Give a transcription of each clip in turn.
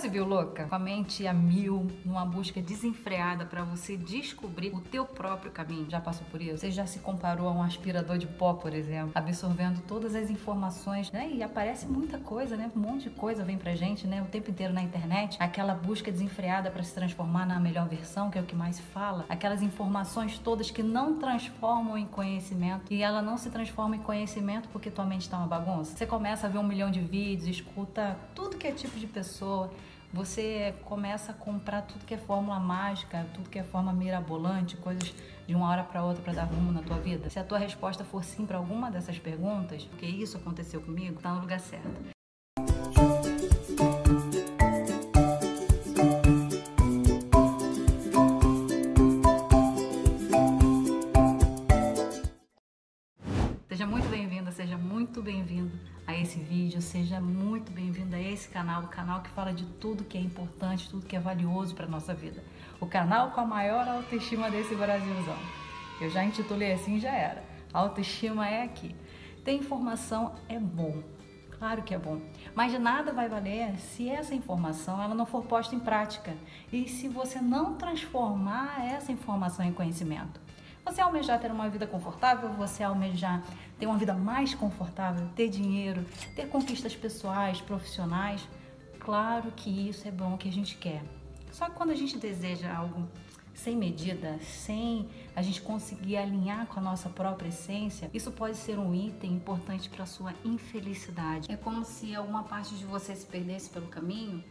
se viu louca? Com a mente a mil, numa busca desenfreada para você descobrir o teu próprio caminho? Já passou por isso? Você já se comparou a um aspirador de pó, por exemplo, absorvendo todas as informações, né? E aparece muita coisa, né? Um monte de coisa vem pra gente, né? O tempo inteiro na internet. Aquela busca desenfreada para se transformar na melhor versão, que é o que mais se fala. Aquelas informações todas que não transformam em conhecimento. E ela não se transforma em conhecimento porque tua mente tá uma bagunça. Você começa a ver um milhão de vídeos, escuta tudo que é tipo de pessoa você começa a comprar tudo que é fórmula mágica, tudo que é forma mirabolante, coisas de uma hora para outra para dar rumo na tua vida. Se a tua resposta for sim para alguma dessas perguntas, porque isso aconteceu comigo, tá no lugar certo. Seja muito bem-vindo a esse vídeo, seja muito bem-vindo a esse canal, o canal que fala de tudo que é importante, tudo que é valioso para nossa vida. O canal com a maior autoestima desse Brasilzão. Eu já intitulei assim, já era. A autoestima é aqui. Ter informação é bom, claro que é bom, mas de nada vai valer se essa informação ela não for posta em prática e se você não transformar essa informação em conhecimento. Você almejar ter uma vida confortável, você almejar ter uma vida mais confortável, ter dinheiro, ter conquistas pessoais, profissionais. Claro que isso é bom, que a gente quer. Só que quando a gente deseja algo sem medida, sem a gente conseguir alinhar com a nossa própria essência, isso pode ser um item importante para sua infelicidade. É como se alguma parte de você se perdesse pelo caminho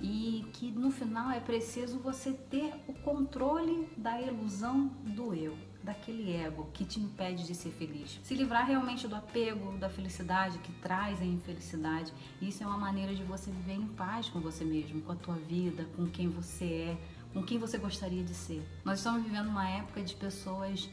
e que no final é preciso você ter o controle da ilusão do eu daquele ego que te impede de ser feliz. Se livrar realmente do apego, da felicidade que traz a infelicidade. Isso é uma maneira de você viver em paz com você mesmo, com a tua vida, com quem você é, com quem você gostaria de ser. Nós estamos vivendo uma época de pessoas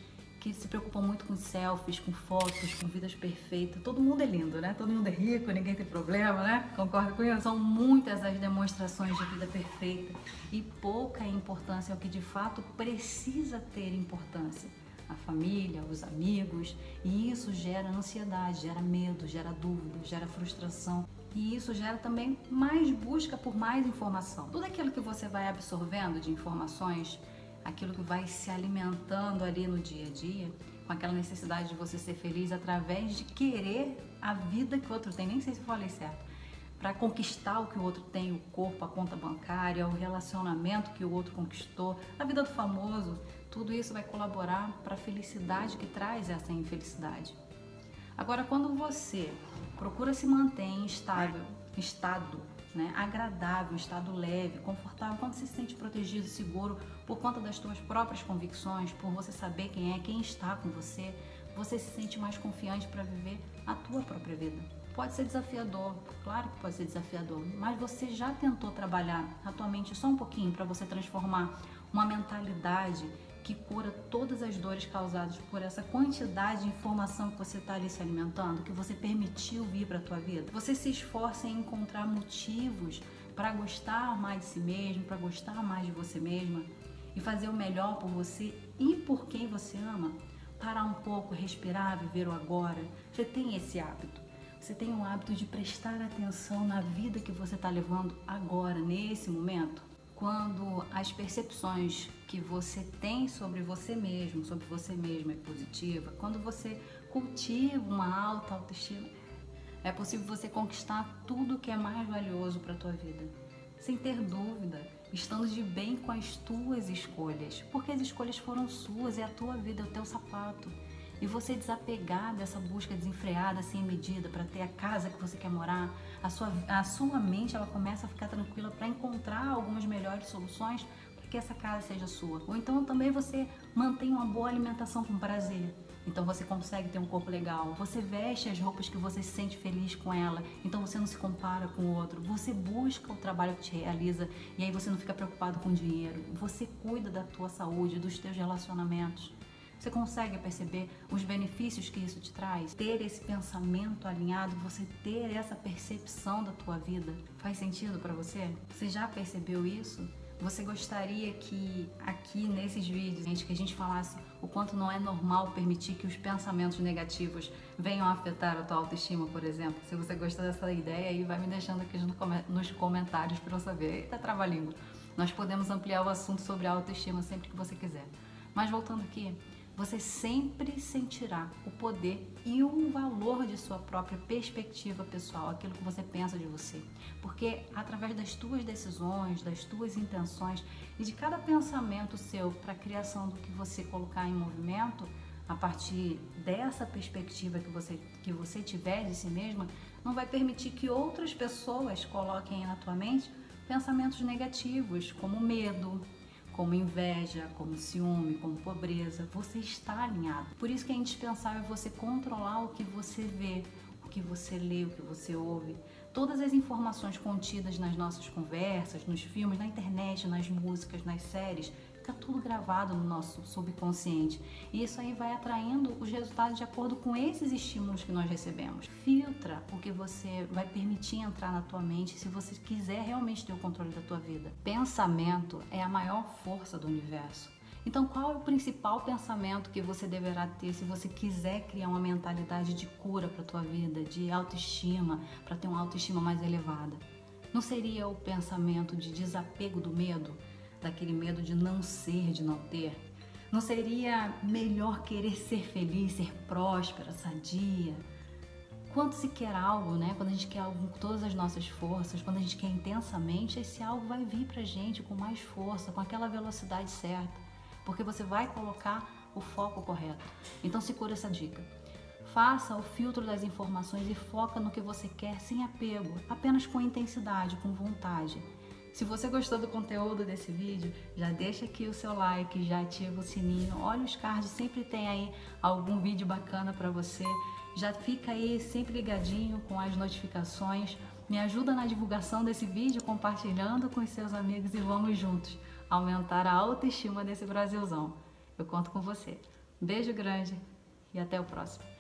que se preocupam muito com selfies, com fotos, com vidas perfeitas. Todo mundo é lindo, né? Todo mundo é rico, ninguém tem problema, né? Concorda com isso? São muitas as demonstrações de vida perfeita e pouca importância ao que de fato precisa ter importância. A família, os amigos, e isso gera ansiedade, gera medo, gera dúvida, gera frustração. E isso gera também mais busca por mais informação. Tudo aquilo que você vai absorvendo de informações aquilo que vai se alimentando ali no dia a dia, com aquela necessidade de você ser feliz através de querer a vida que o outro tem. Nem sei se eu falei certo. Para conquistar o que o outro tem, o corpo, a conta bancária, o relacionamento que o outro conquistou, a vida do famoso, tudo isso vai colaborar para a felicidade que traz essa infelicidade. Agora, quando você procura se manter em estável, estado né, agradável, um estado leve, confortável, quando você se sente protegido, seguro por conta das suas próprias convicções, por você saber quem é, quem está com você, você se sente mais confiante para viver a tua própria vida. Pode ser desafiador, claro que pode ser desafiador, mas você já tentou trabalhar a mente só um pouquinho para você transformar uma mentalidade que cura todas as dores causadas por essa quantidade de informação que você está ali se alimentando, que você permitiu vir para a tua vida. Você se esforça em encontrar motivos para gostar mais de si mesmo, para gostar mais de você mesma e fazer o melhor por você e por quem você ama. Parar um pouco, respirar, viver o agora. Você tem esse hábito. Você tem o hábito de prestar atenção na vida que você está levando agora, nesse momento quando as percepções que você tem sobre você mesmo, sobre você mesmo é positiva, quando você cultiva uma alta autoestima, é possível você conquistar tudo que é mais valioso para a tua vida, sem ter dúvida, estando de bem com as tuas escolhas, porque as escolhas foram suas, é a tua vida, é o teu sapato e você desapegar dessa busca desenfreada, sem medida, para ter a casa que você quer morar, a sua, a sua mente ela começa a ficar tranquila para encontrar algumas melhores soluções para que essa casa seja sua. Ou então também você mantém uma boa alimentação com prazer. Então você consegue ter um corpo legal. Você veste as roupas que você se sente feliz com ela. Então você não se compara com o outro. Você busca o trabalho que te realiza e aí você não fica preocupado com dinheiro. Você cuida da tua saúde, dos teus relacionamentos. Você consegue perceber os benefícios que isso te traz? Ter esse pensamento alinhado, você ter essa percepção da tua vida, faz sentido para você? Você já percebeu isso? Você gostaria que aqui nesses vídeos gente, que a gente falasse o quanto não é normal permitir que os pensamentos negativos venham a afetar a tua autoestima, por exemplo? Se você gostou dessa ideia aí, vai me deixando aqui nos comentários para eu saber. Eita, trava-língua. Nós podemos ampliar o assunto sobre a autoestima sempre que você quiser. Mas voltando aqui, você sempre sentirá o poder e o valor de sua própria perspectiva pessoal, aquilo que você pensa de você. Porque através das tuas decisões, das tuas intenções e de cada pensamento seu para a criação do que você colocar em movimento, a partir dessa perspectiva que você, que você tiver de si mesma, não vai permitir que outras pessoas coloquem na tua mente pensamentos negativos, como medo, como inveja, como ciúme, como pobreza, você está alinhado. Por isso que é indispensável você controlar o que você vê, o que você lê, o que você ouve. Todas as informações contidas nas nossas conversas, nos filmes, na internet, nas músicas, nas séries, fica tudo gravado no nosso subconsciente. E isso aí vai atraindo os resultados de acordo com esses estímulos que nós recebemos. Filtra o que você vai permitir entrar na tua mente se você quiser realmente ter o controle da tua vida. Pensamento é a maior força do universo. Então, qual é o principal pensamento que você deverá ter se você quiser criar uma mentalidade de cura para a tua vida, de autoestima, para ter uma autoestima mais elevada? Não seria o pensamento de desapego do medo? Daquele medo de não ser, de não ter? Não seria melhor querer ser feliz, ser próspera, sadia? Quando se quer algo, né? Quando a gente quer algo com todas as nossas forças, quando a gente quer intensamente, esse algo vai vir pra gente com mais força, com aquela velocidade certa, porque você vai colocar o foco correto. Então segura essa dica. Faça o filtro das informações e foca no que você quer sem apego, apenas com intensidade, com vontade. Se você gostou do conteúdo desse vídeo, já deixa aqui o seu like, já ativa o sininho. Olha os cards, sempre tem aí algum vídeo bacana para você. Já fica aí sempre ligadinho com as notificações. Me ajuda na divulgação desse vídeo, compartilhando com os seus amigos e vamos juntos aumentar a autoestima desse Brasilzão. Eu conto com você. Beijo grande e até o próximo.